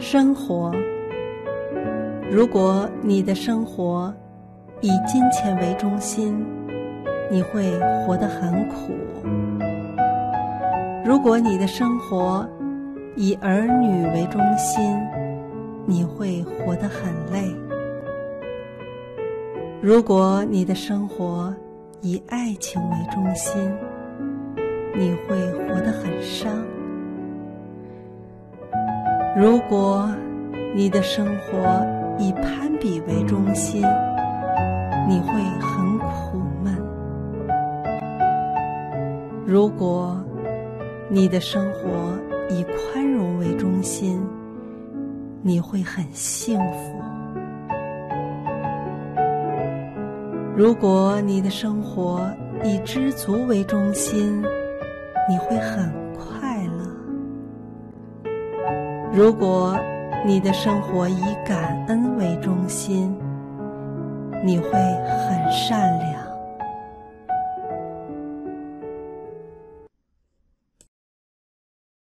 生活。如果你的生活以金钱为中心，你会活得很苦；如果你的生活以儿女为中心，你会活得很累；如果你的生活以爱情为中心，你会活得很如果你的生活以攀比为中心，你会很苦闷；如果你的生活以宽容为中心，你会很幸福；如果你的生活以知足为中心，你会很如果你的生活以感恩为中心，你会很善良。